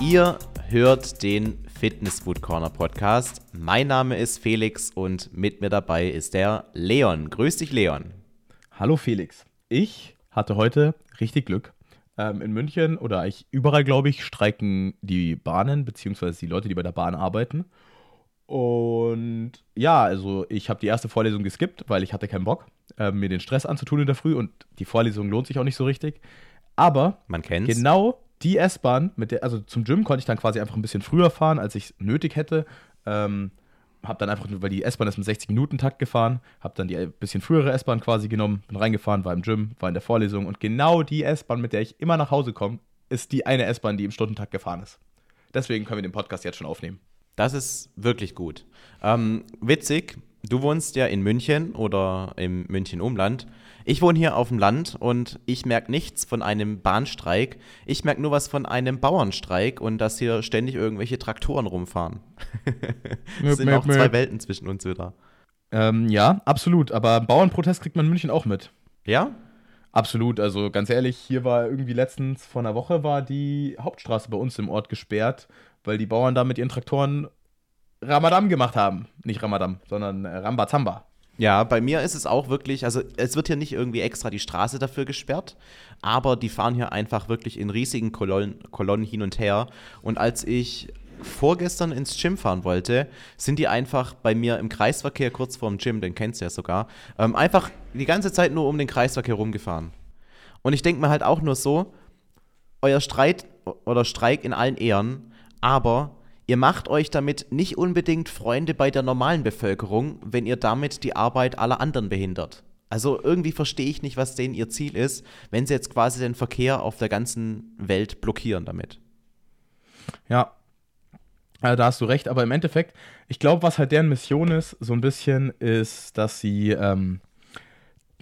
Ihr hört den Fitness Food Corner Podcast. Mein Name ist Felix und mit mir dabei ist der Leon. Grüß dich, Leon. Hallo Felix. Ich hatte heute richtig Glück. Ähm, in München oder eigentlich überall, glaube ich, streiken die Bahnen, beziehungsweise die Leute, die bei der Bahn arbeiten. Und ja, also ich habe die erste Vorlesung geskippt, weil ich hatte keinen Bock, äh, mir den Stress anzutun in der Früh und die Vorlesung lohnt sich auch nicht so richtig. Aber Man kennt's. genau die S-Bahn, mit der, also zum Gym konnte ich dann quasi einfach ein bisschen früher fahren, als ich nötig hätte. Ähm, habe dann einfach, weil die S-Bahn ist im 60-Minuten-Takt gefahren, habe dann die ein bisschen frühere S-Bahn quasi genommen, bin reingefahren, war im Gym, war in der Vorlesung und genau die S-Bahn, mit der ich immer nach Hause komme, ist die eine S-Bahn, die im Stundentakt gefahren ist. Deswegen können wir den Podcast jetzt schon aufnehmen. Das ist wirklich gut. Ähm, witzig, du wohnst ja in München oder im München-Umland. Ich wohne hier auf dem Land und ich merke nichts von einem Bahnstreik. Ich merke nur was von einem Bauernstreik und dass hier ständig irgendwelche Traktoren rumfahren. es sind auch zwei. Welten zwischen uns wieder. Ähm, ja, absolut. Aber Bauernprotest kriegt man in München auch mit. Ja? Absolut. Also ganz ehrlich, hier war irgendwie letztens vor einer Woche war die Hauptstraße bei uns im Ort gesperrt, weil die Bauern da mit ihren Traktoren Ramadan gemacht haben. Nicht Ramadan, sondern äh, Rambazamba. Ja, bei mir ist es auch wirklich, also es wird hier nicht irgendwie extra die Straße dafür gesperrt, aber die fahren hier einfach wirklich in riesigen Kolonnen, Kolonnen hin und her. Und als ich vorgestern ins Gym fahren wollte, sind die einfach bei mir im Kreisverkehr kurz vorm Gym, den kennst du ja sogar, ähm, einfach die ganze Zeit nur um den Kreisverkehr rumgefahren. Und ich denke mir halt auch nur so, euer Streit oder Streik in allen Ehren, aber ihr macht euch damit nicht unbedingt Freunde bei der normalen Bevölkerung, wenn ihr damit die Arbeit aller anderen behindert. Also irgendwie verstehe ich nicht, was denen ihr Ziel ist, wenn sie jetzt quasi den Verkehr auf der ganzen Welt blockieren damit. Ja. Also da hast du recht, aber im Endeffekt, ich glaube, was halt deren Mission ist, so ein bisschen, ist, dass sie ähm,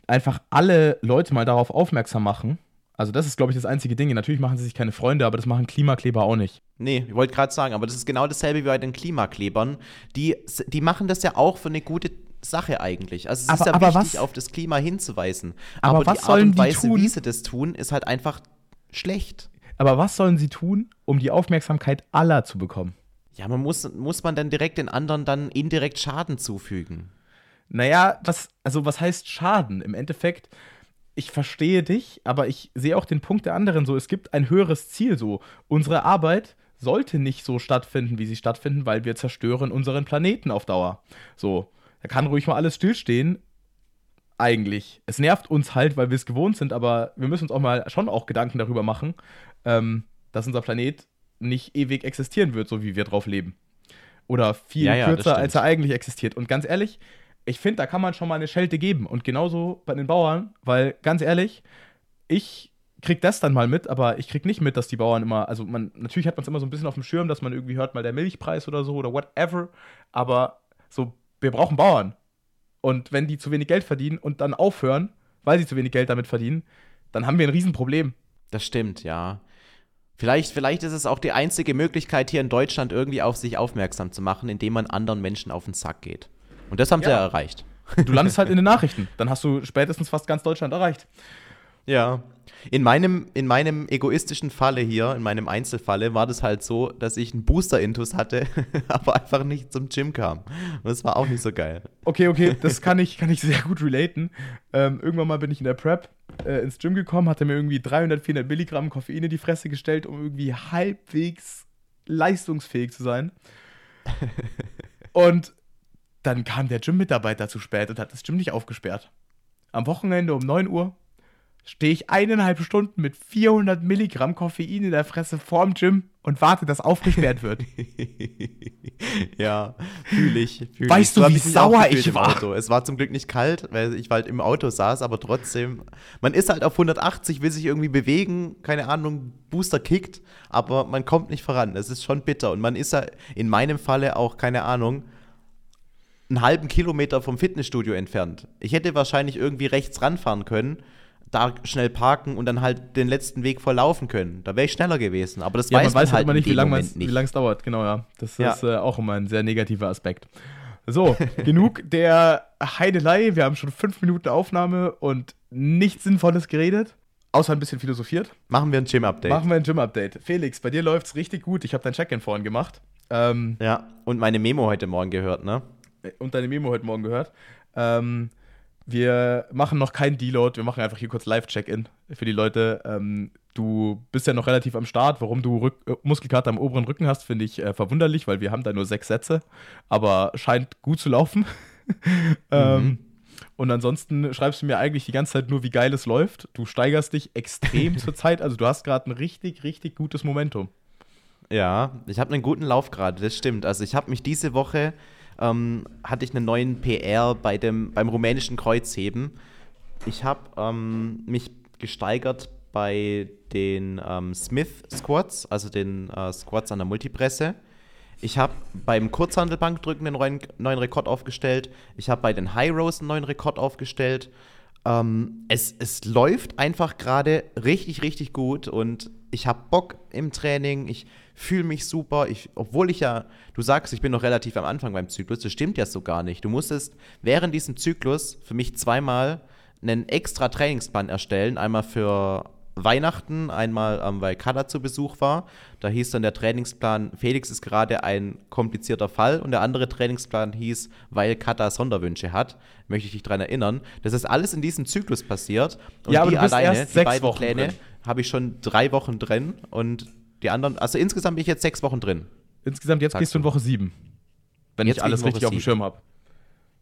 einfach alle Leute mal darauf aufmerksam machen. Also das ist, glaube ich, das einzige Ding. Natürlich machen sie sich keine Freunde, aber das machen Klimakleber auch nicht. Nee, ich wollte gerade sagen, aber das ist genau dasselbe wie bei den Klimaklebern. Die, die machen das ja auch für eine gute Sache eigentlich. Also es Aber- ist ja aber wichtig, was- auf das Klima hinzuweisen. Aber Aber, was die Art sollen und die Weise, tun? wie sie das tun, ist halt einfach schlecht. Aber was sollen sie tun, um die Aufmerksamkeit aller zu bekommen? Ja, man muss, muss man dann direkt den anderen dann indirekt Schaden zufügen. Naja, was, also was heißt Schaden? Im Endeffekt, ich verstehe dich, aber ich sehe auch den Punkt der anderen so. Es gibt ein höheres Ziel so. Unsere Arbeit sollte nicht so stattfinden, wie sie stattfinden, weil wir zerstören unseren Planeten auf Dauer. So, da kann ruhig mal alles stillstehen. Eigentlich. Es nervt uns halt, weil wir es gewohnt sind, aber wir müssen uns auch mal schon auch Gedanken darüber machen, ähm, dass unser Planet nicht ewig existieren wird, so wie wir drauf leben. Oder viel Ja, ja, kürzer, als er eigentlich existiert. Und ganz ehrlich, ich finde, da kann man schon mal eine Schelte geben. Und genauso bei den Bauern, weil ganz ehrlich, ich krieg das dann mal mit, aber ich krieg nicht mit, dass die Bauern immer, also man, natürlich hat man es immer so ein bisschen auf dem Schirm, dass man irgendwie hört mal der Milchpreis oder so oder whatever, aber so, wir brauchen Bauern. Und wenn die zu wenig Geld verdienen und dann aufhören, weil sie zu wenig Geld damit verdienen, dann haben wir ein Riesenproblem. Das stimmt, ja. Vielleicht, vielleicht ist es auch die einzige Möglichkeit, hier in Deutschland irgendwie auf sich aufmerksam zu machen, indem man anderen Menschen auf den Sack geht. Und das haben sie Ja. ja erreicht. Du landest halt in den Nachrichten. Dann hast du spätestens fast ganz Deutschland erreicht. Ja. In meinem, in meinem egoistischen Falle hier, in meinem Einzelfalle, war das halt so, dass ich einen Booster-Intus hatte, aber einfach nicht zum Gym kam. Und das war auch nicht so geil. Okay, okay, das kann ich, kann ich sehr gut relaten. Ähm, irgendwann mal bin ich in der Prep äh, ins Gym gekommen, hatte mir irgendwie 300, 400 Milligramm Koffein in die Fresse gestellt, um irgendwie halbwegs leistungsfähig zu sein. Und dann kam der Gym-Mitarbeiter zu spät und hat das Gym nicht aufgesperrt. Am Wochenende um 9 Uhr stehe ich eineinhalb Stunden mit 400 Milligramm Koffein in der Fresse vorm Gym und warte, dass aufgesperrt wird. ja, fühle ich. Fühl Weißt ich. du, wie sauer ich war? Es war zum Glück nicht kalt, weil ich halt im Auto saß, aber trotzdem, man ist halt auf 180, will sich irgendwie bewegen, keine Ahnung, Booster kickt, aber man kommt nicht voran. Es ist schon bitter und man ist ja in meinem Falle auch, keine Ahnung, einen halben Kilometer vom Fitnessstudio entfernt. Ich hätte wahrscheinlich irgendwie rechts ranfahren können, da schnell parken und dann halt den letzten Weg verlaufen können. Da wäre ich schneller gewesen. Aber das Ja, weiß man weiß halt immer in nicht, wie lange es dauert. Genau, ja. Das Ja. ist äh, auch immer ein sehr negativer Aspekt. So, genug der Heidelei. Wir haben schon fünf Minuten Aufnahme und nichts Sinnvolles geredet. außer ein bisschen philosophiert. Machen wir ein Gym-Update. Machen wir ein Gym-Update. Felix, bei dir läuft es richtig gut. Ich habe dein Check-In vorhin gemacht. Ähm, ja, und meine Memo heute Morgen gehört, ne? Und deine Memo heute Morgen gehört. Ähm, wir machen noch keinen Deload, wir machen einfach hier kurz Live-Check-In für die Leute. Ähm, du bist ja noch relativ am Start. Warum du Rück äh, Muskelkater am oberen Rücken hast, finde ich äh, verwunderlich, weil wir haben da nur sechs Sätze, aber scheint gut zu laufen. ähm, mhm. Und ansonsten schreibst du mir eigentlich die ganze Zeit nur, wie geil es läuft. Du steigerst dich extrem zur Zeit. Also du hast gerade ein richtig, richtig gutes Momentum. Ja, ich habe einen guten Lauf gerade, das stimmt. Also ich habe mich diese Woche ähm, hatte ich einen neuen PR bei dem, beim rumänischen Kreuzheben. Ich habe ähm, mich gesteigert bei den ähm, Smith Squats, also den äh, Squats an der Multipresse. Ich habe beim Kurzhandelbankdrücken einen neuen, neuen Rekord aufgestellt. Ich habe bei den High Rows einen neuen Rekord aufgestellt. Ähm, es, es läuft einfach gerade richtig, richtig gut und ich habe Bock im Training. Ich fühle mich super. Ich, obwohl ich ja, du sagst, ich bin noch relativ am Anfang beim Zyklus, das stimmt ja so gar nicht. Du musstest während diesem Zyklus für mich zweimal einen extra Trainingsplan erstellen. Einmal für Weihnachten, einmal, ähm, weil Kada zu Besuch war. Da hieß dann der Trainingsplan, Felix ist gerade ein komplizierter Fall. Und der andere Trainingsplan hieß, weil Kada Sonderwünsche hat. Möchte ich dich daran erinnern. Das ist alles in diesem Zyklus passiert. Und ja, aber die alleine, die beiden Wochen Pläne, habe ich schon drei Wochen drin. Und die anderen, also insgesamt bin ich jetzt sechs Wochen drin. Insgesamt jetzt gehst du in Woche sieben. Wenn jetzt ich alles richtig auf dem Schirm habe.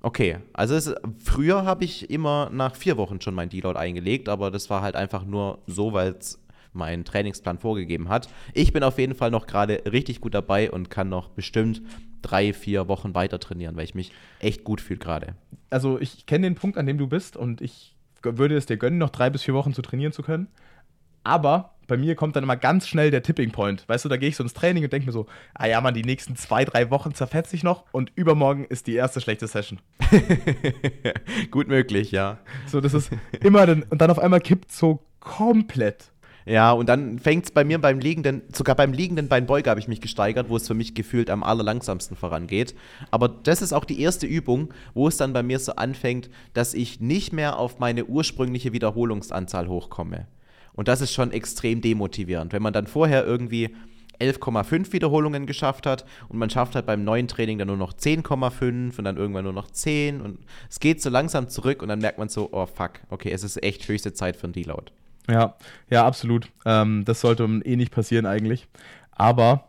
Okay, also es, früher habe ich immer nach vier Wochen schon mein Deload eingelegt, aber das war halt einfach nur so, weil es mein Trainingsplan vorgegeben hat. Ich bin auf jeden Fall noch gerade richtig gut dabei und kann noch bestimmt drei, vier Wochen weiter trainieren, weil ich mich echt gut fühle gerade. Also ich kenne den Punkt, an dem du bist und ich würde es dir gönnen, noch drei bis vier Wochen zu trainieren zu können. Aber bei mir kommt dann immer ganz schnell der Tipping Point. Weißt du, da gehe ich so ins Training und denke mir so, ah ja, man, die nächsten zwei, drei Wochen zerfetze ich noch und übermorgen ist die erste schlechte Session. Gut möglich, ja. So, das ist immer dann, und dann auf einmal kippt so komplett. Ja, und dann fängt es bei mir beim liegenden, sogar beim liegenden Beinbeuger habe ich mich gesteigert, wo es für mich gefühlt am allerlangsamsten vorangeht. Aber das ist auch die erste Übung, wo es dann bei mir so anfängt, dass ich nicht mehr auf meine ursprüngliche Wiederholungsanzahl hochkomme. Und das ist schon extrem demotivierend. Wenn man dann vorher irgendwie 11,5 Wiederholungen geschafft hat und man schafft halt beim neuen Training dann nur noch 10,5 und dann irgendwann nur noch 10 und es geht so langsam zurück und dann merkt man so, oh fuck, okay, es ist echt höchste Zeit für ein Deload. Ja, ja, absolut. Ähm, das sollte eh nicht passieren eigentlich. Aber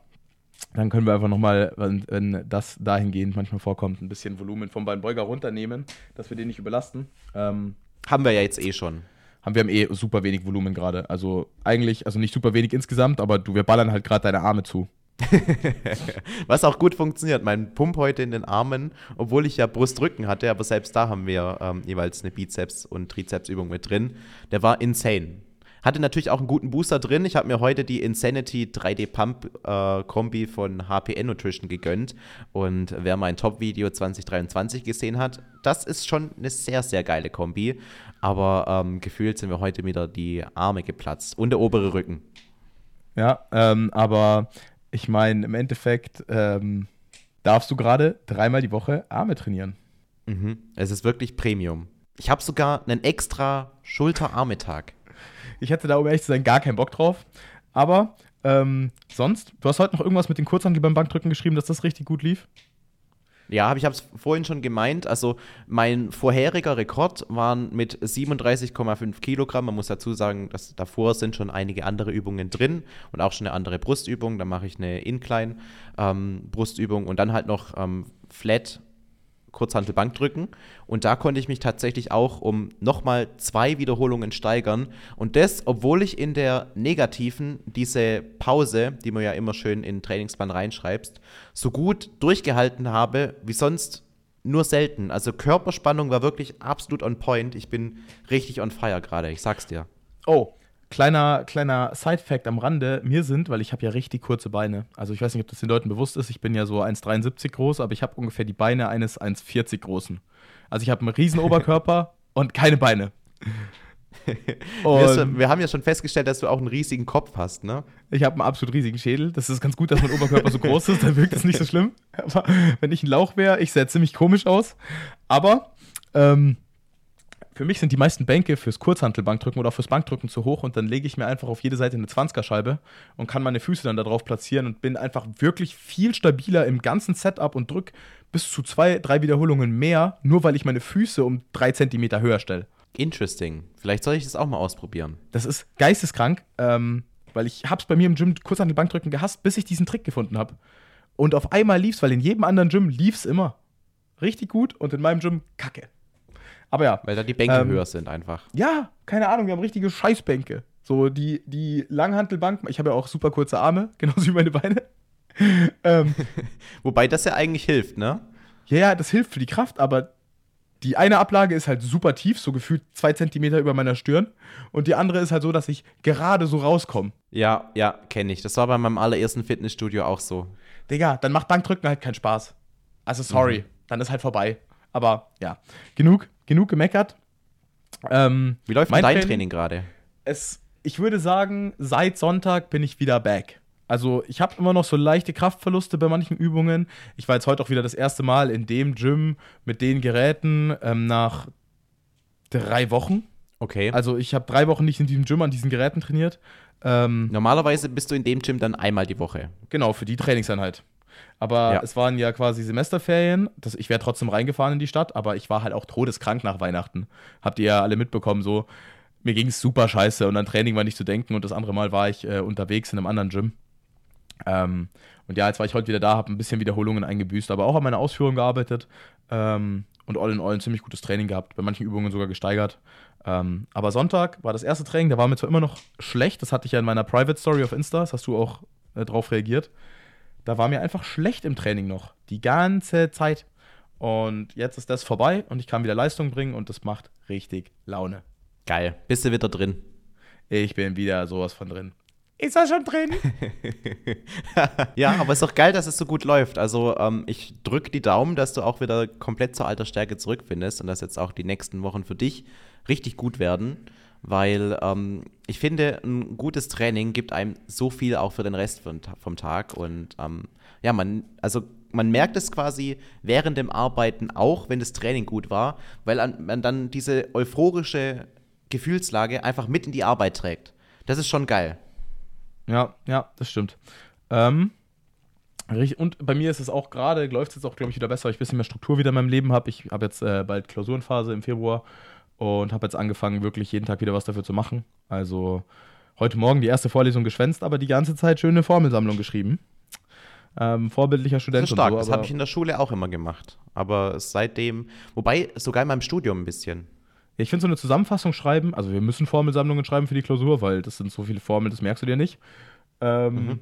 dann können wir einfach nochmal, wenn, wenn das dahingehend manchmal vorkommt, ein bisschen Volumen vom Beinbeuger runternehmen, dass wir den nicht überlasten. Ähm, Haben wir ja jetzt eh schon haben wir haben eh super wenig Volumen gerade. Also eigentlich, also nicht super wenig insgesamt, aber du, wir ballern halt gerade deine Arme zu. Was auch gut funktioniert. Mein Pump heute in den Armen, obwohl ich ja Brustrücken hatte, aber selbst da haben wir ähm, jeweils eine Bizeps- und Trizepsübung mit drin. Der war insane. Hatte natürlich auch einen guten Booster drin. Ich habe mir heute die Insanity 3D Pump äh, Kombi von HPN Nutrition gegönnt. Und wer mein Top-Video 2023 gesehen hat, das ist schon eine sehr, sehr geile Kombi. Aber ähm, gefühlt sind mir heute wieder die Arme geplatzt und der obere Rücken. Ja, ähm, aber ich meine, im Endeffekt ähm, darfst du gerade dreimal die Woche Arme trainieren. Mhm. Es ist wirklich Premium. Ich habe sogar einen extra Schulter-Arme-Tag. Ich hätte da, um ehrlich zu sein, gar keinen Bock drauf. Aber ähm, sonst, du hast heute noch irgendwas mit den Kurzhandel beim Bankdrücken geschrieben, dass das richtig gut lief? Ja, ich habe es vorhin schon gemeint. Also mein vorheriger Rekord waren mit 37,5 Kilogramm. Man muss dazu sagen, dass davor sind schon einige andere Übungen drin und auch schon eine andere Brustübung. Da mache ich eine Incline-Brustübung ähm, und dann halt noch ähm, Flat Kurzhantel drücken. Und da konnte ich mich tatsächlich auch um nochmal zwei Wiederholungen steigern. Und das, obwohl ich in der negativen diese Pause, die man ja immer schön in den Trainingsplan reinschreibst, so gut durchgehalten habe wie sonst nur selten. Also Körperspannung war wirklich absolut on point. Ich bin richtig on fire gerade, ich sag's dir. Oh, Kleiner, kleiner Side-Fact am Rande: Mir sind, weil ich habe ja richtig kurze Beine. Also, ich weiß nicht, ob das den Leuten bewusst ist. Ich bin ja so 1,73 groß, aber ich habe ungefähr die Beine eines 1,40 großen. Also, ich habe einen riesen Oberkörper und keine Beine. Und wir haben ja schon festgestellt, dass du auch einen riesigen Kopf hast, ne? Ich habe einen absolut riesigen Schädel. Das ist ganz gut, dass mein Oberkörper so groß ist, dann wirkt es nicht so schlimm. Aber wenn ich ein Lauch wäre, ich sähe ziemlich komisch aus. Aber ähm, für mich sind die meisten Bänke fürs Kurzhantelbankdrücken oder auch fürs Bankdrücken zu hoch und dann lege ich mir einfach auf jede Seite eine 20er-Scheibe und kann meine Füße dann darauf platzieren und bin einfach wirklich viel stabiler im ganzen Setup und drücke bis zu zwei, drei Wiederholungen mehr, nur weil ich meine Füße um drei Zentimeter höher stelle. Interesting. Vielleicht soll ich das auch mal ausprobieren. Das ist geisteskrank, ähm, weil ich hab's bei mir im Gym Kurzhantelbankdrücken gehasst, bis ich diesen Trick gefunden habe. Und auf einmal lief's, weil in jedem anderen Gym lief's immer. Richtig gut und in meinem Gym kacke. Aber ja. Weil da die Bänke ähm, höher sind einfach. Ja, keine Ahnung, wir haben richtige Scheißbänke. So die, die Langhantelbank, ich habe ja auch super kurze Arme, genauso wie meine Beine. ähm, Wobei das ja eigentlich hilft, ne? Ja, ja, das hilft für die Kraft, aber die eine Ablage ist halt super tief, so gefühlt zwei Zentimeter über meiner Stirn. Und die andere ist halt so, dass ich gerade so rauskomme. Ja, ja, kenne ich. Das war bei meinem allerersten Fitnessstudio auch so. Digga, dann macht Bankdrücken halt keinen Spaß. Also sorry, mhm. dann ist halt vorbei. Aber ja, genug genug gemeckert. Ähm, Wie läuft dein Training, Training gerade? ich würde sagen, seit Sonntag bin ich wieder back. Also ich habe immer noch so leichte Kraftverluste bei manchen Übungen. Ich war jetzt heute auch wieder das erste Mal in dem Gym mit den Geräten ähm, nach drei Wochen. Okay. Also ich habe drei Wochen nicht in diesem Gym an diesen Geräten trainiert. Ähm, Normalerweise bist du in dem Gym dann einmal die Woche. Genau, für die Trainingseinheit. Aber ja. es waren ja quasi Semesterferien. Das, ich wäre trotzdem reingefahren in die Stadt, aber ich war halt auch todeskrank nach Weihnachten. Habt ihr ja alle mitbekommen, so. Mir ging es super scheiße und an Training war nicht zu denken und das andere Mal war ich äh, unterwegs in einem anderen Gym. Ähm, und ja, jetzt war ich heute wieder da, habe ein bisschen Wiederholungen eingebüßt, aber auch an meiner Ausführung gearbeitet ähm, und all in all ein ziemlich gutes Training gehabt, bei manchen Übungen sogar gesteigert. Ähm, aber Sonntag war das erste Training, da war mir zwar immer noch schlecht, das hatte ich ja in meiner Private Story auf Insta, das hast du auch äh, drauf reagiert. Da war mir einfach schlecht im Training noch. Die ganze Zeit. Und jetzt ist das vorbei und ich kann wieder Leistung bringen und das macht richtig Laune. Geil. Bist du wieder drin? Ich bin wieder sowas von drin. Ist er schon drin? ja, aber es ist doch geil, dass es so gut läuft. Also ähm, ich drücke die Daumen, dass du auch wieder komplett zur alter Stärke zurückfindest und dass jetzt auch die nächsten Wochen für dich richtig gut werden weil ähm, ich finde, ein gutes Training gibt einem so viel auch für den Rest vom, vom Tag und ähm, ja, man, also man merkt es quasi während dem Arbeiten auch, wenn das Training gut war, weil man dann diese euphorische Gefühlslage einfach mit in die Arbeit trägt. Das ist schon geil. Ja, ja, das stimmt. Ähm, und bei mir ist es auch gerade, läuft es jetzt auch, glaube ich, wieder besser, weil ich ein bisschen mehr Struktur wieder in meinem Leben habe. Ich habe jetzt äh, bald Klausurenphase im Februar und habe jetzt angefangen, wirklich jeden Tag wieder was dafür zu machen. Also heute Morgen die erste Vorlesung geschwänzt, aber die ganze Zeit schöne Formelsammlung geschrieben. Ähm, vorbildlicher Student. Das ist stark, so, das habe ich in der Schule auch immer gemacht. Aber seitdem, wobei sogar in meinem Studium ein bisschen. Ich finde so eine Zusammenfassung schreiben, also wir müssen Formelsammlungen schreiben für die Klausur, weil das sind so viele Formeln, das merkst du dir nicht. Ähm, mhm.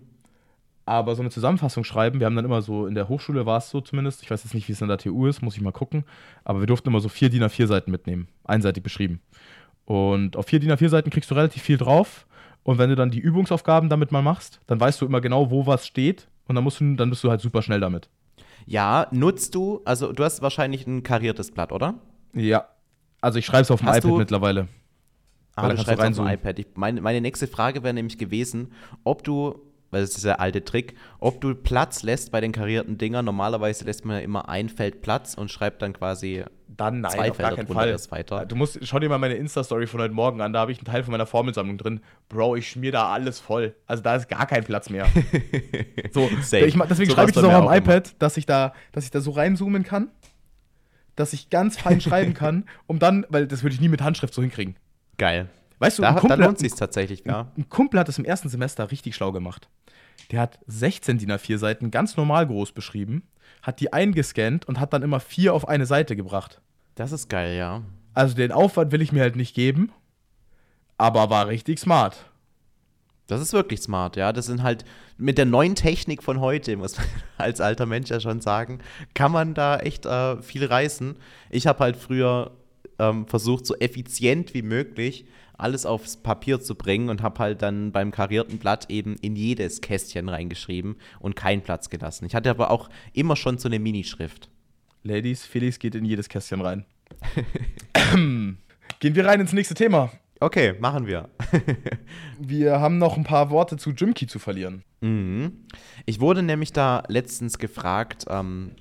Aber so eine Zusammenfassung schreiben, wir haben dann immer so, in der Hochschule war es so zumindest, ich weiß jetzt nicht, wie es in der TU ist, muss ich mal gucken, aber wir durften immer so vier DIN A4 Seiten mitnehmen, einseitig beschrieben. Und auf vier DIN A4 Seiten kriegst du relativ viel drauf. Und wenn du dann die Übungsaufgaben damit mal machst, dann weißt du immer genau, wo was steht. Und dann, musst du, dann bist du halt super schnell damit. Ja, nutzt du, also du hast wahrscheinlich ein kariertes Blatt, oder? Ja. Also ich schreibe es auf dem hast iPad mittlerweile. Ah, du schreibst auf dem iPad. Ich, meine, meine nächste Frage wäre nämlich gewesen, ob du weil das ist der alte Trick, ob du Platz lässt bei den karierten Dingern. Normalerweise lässt man ja immer ein Feld Platz und schreibt dann quasi dann nein, zwei Felder drunter erst weiter. Du musst, schau dir mal meine Insta-Story von heute Morgen an, da habe ich einen Teil von meiner Formelsammlung drin. Bro, ich schmier da alles voll. Also da ist gar kein Platz mehr. so, ich, deswegen so schreibe ich das auch am iPad, immer. dass ich, da, dass ich da so reinzoomen kann, dass ich ganz fein schreiben kann, um dann, weil das würde ich nie mit Handschrift so hinkriegen. Geil. Weißt du, da, Kumpel, da lohnt sich tatsächlich, ja. Ein Kumpel hat es im ersten Semester richtig schlau gemacht. Der hat 16 DIN A4 Seiten ganz normal groß beschrieben, hat die eingescannt und hat dann immer vier auf eine Seite gebracht. Das ist geil, ja. Also den Aufwand will ich mir halt nicht geben, aber war richtig smart. Das ist wirklich smart, ja. Das sind halt mit der neuen Technik von heute, muss man als alter Mensch ja schon sagen, kann man da echt äh, viel reißen. Ich habe halt früher ähm, versucht, so effizient wie möglich alles aufs Papier zu bringen und habe halt dann beim karierten Blatt eben in jedes Kästchen reingeschrieben und keinen Platz gelassen. Ich hatte aber auch immer schon so eine Minischrift. Ladies, Felix geht in jedes Kästchen rein. Gehen wir rein ins nächste Thema. Okay, machen wir. wir haben noch ein paar Worte zu Jimkey zu verlieren. Mhm. Ich wurde nämlich da letztens gefragt, ähm,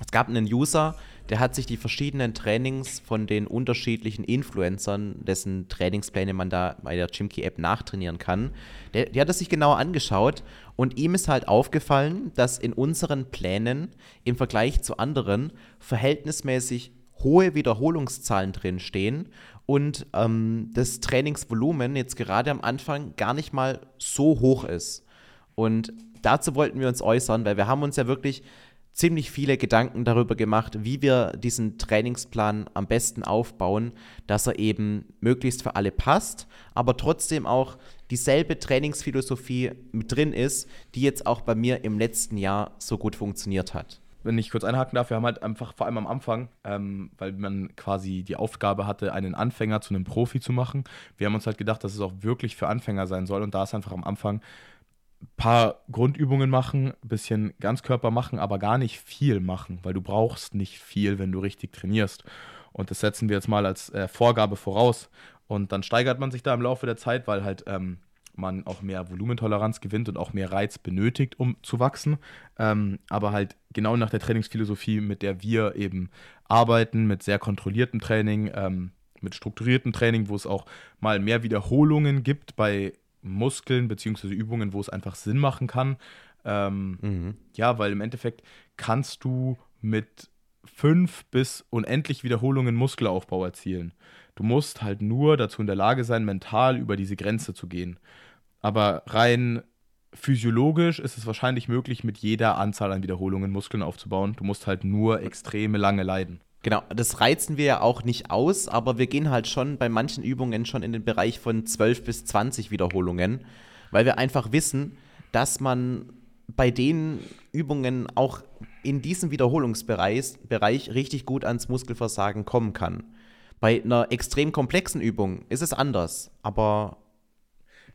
es gab einen User, der hat sich die verschiedenen Trainings von den unterschiedlichen Influencern, dessen Trainingspläne man da bei der Chimkey-App nachtrainieren kann, der, der hat es sich genauer angeschaut und ihm ist halt aufgefallen, dass in unseren Plänen im Vergleich zu anderen verhältnismäßig hohe Wiederholungszahlen drin stehen und ähm, das Trainingsvolumen jetzt gerade am Anfang gar nicht mal so hoch ist. Und dazu wollten wir uns äußern, weil wir haben uns ja wirklich ziemlich viele Gedanken darüber gemacht, wie wir diesen Trainingsplan am besten aufbauen, dass er eben möglichst für alle passt, aber trotzdem auch dieselbe Trainingsphilosophie mit drin ist, die jetzt auch bei mir im letzten Jahr so gut funktioniert hat wenn ich kurz einhaken darf, wir haben halt einfach vor allem am Anfang, ähm, weil man quasi die Aufgabe hatte, einen Anfänger zu einem Profi zu machen. Wir haben uns halt gedacht, dass es auch wirklich für Anfänger sein soll und da ist einfach am Anfang paar Grundübungen machen, bisschen Ganzkörper machen, aber gar nicht viel machen, weil du brauchst nicht viel, wenn du richtig trainierst. Und das setzen wir jetzt mal als äh, Vorgabe voraus. Und dann steigert man sich da im Laufe der Zeit, weil halt ähm, man auch mehr Volumentoleranz gewinnt und auch mehr Reiz benötigt, um zu wachsen. Ähm, aber halt genau nach der Trainingsphilosophie, mit der wir eben arbeiten, mit sehr kontrolliertem Training, ähm, mit strukturiertem Training, wo es auch mal mehr Wiederholungen gibt bei Muskeln bzw. Übungen, wo es einfach Sinn machen kann. Ähm, mhm. Ja, weil im Endeffekt kannst du mit fünf bis unendlich Wiederholungen Muskelaufbau erzielen. Du musst halt nur dazu in der Lage sein, mental über diese Grenze zu gehen. Aber rein physiologisch ist es wahrscheinlich möglich, mit jeder Anzahl an Wiederholungen Muskeln aufzubauen. Du musst halt nur extreme lange leiden. Genau, das reizen wir ja auch nicht aus, aber wir gehen halt schon bei manchen Übungen schon in den Bereich von 12 bis 20 Wiederholungen, weil wir einfach wissen, dass man bei den Übungen auch in diesem Wiederholungsbereich Bereich richtig gut ans Muskelversagen kommen kann. Bei einer extrem komplexen Übung ist es anders, aber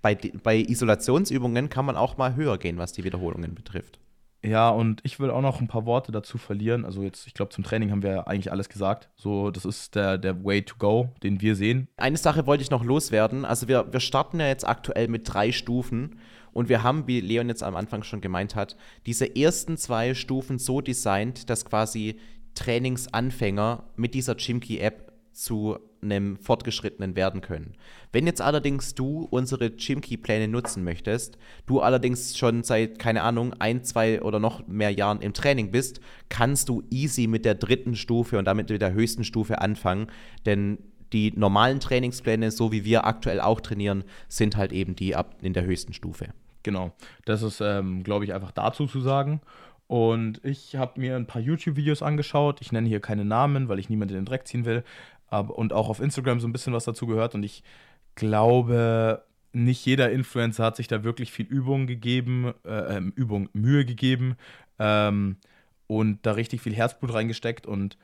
bei, bei Isolationsübungen kann man auch mal höher gehen, was die Wiederholungen betrifft. Ja, und ich will auch noch ein paar Worte dazu verlieren. Also jetzt, ich glaube, zum Training haben wir eigentlich alles gesagt. So, das ist der, der Way to go, den wir sehen. Eine Sache wollte ich noch loswerden. Also wir, wir starten ja jetzt aktuell mit drei Stufen und wir haben, wie Leon jetzt am Anfang schon gemeint hat, diese ersten zwei Stufen so designt, dass quasi Trainingsanfänger mit dieser Chimkey-App zu einem Fortgeschrittenen werden können. Wenn jetzt allerdings du unsere Chimkey-Pläne nutzen möchtest, du allerdings schon seit, keine Ahnung, ein, zwei oder noch mehr Jahren im Training bist, kannst du easy mit der dritten Stufe und damit mit der höchsten Stufe anfangen, denn die normalen Trainingspläne, so wie wir aktuell auch trainieren, sind halt eben die ab in der höchsten Stufe. Genau, das ist, ähm, glaube ich, einfach dazu zu sagen. Und ich habe mir ein paar YouTube-Videos angeschaut. Ich nenne hier keine Namen, weil ich niemanden in den Dreck ziehen will aber, und auch auf Instagram so ein bisschen was dazu gehört. Und ich glaube, nicht jeder Influencer hat sich da wirklich viel Übung gegeben, äh, ähm, Übung, Mühe gegeben ähm, und da richtig viel Herzblut reingesteckt. Und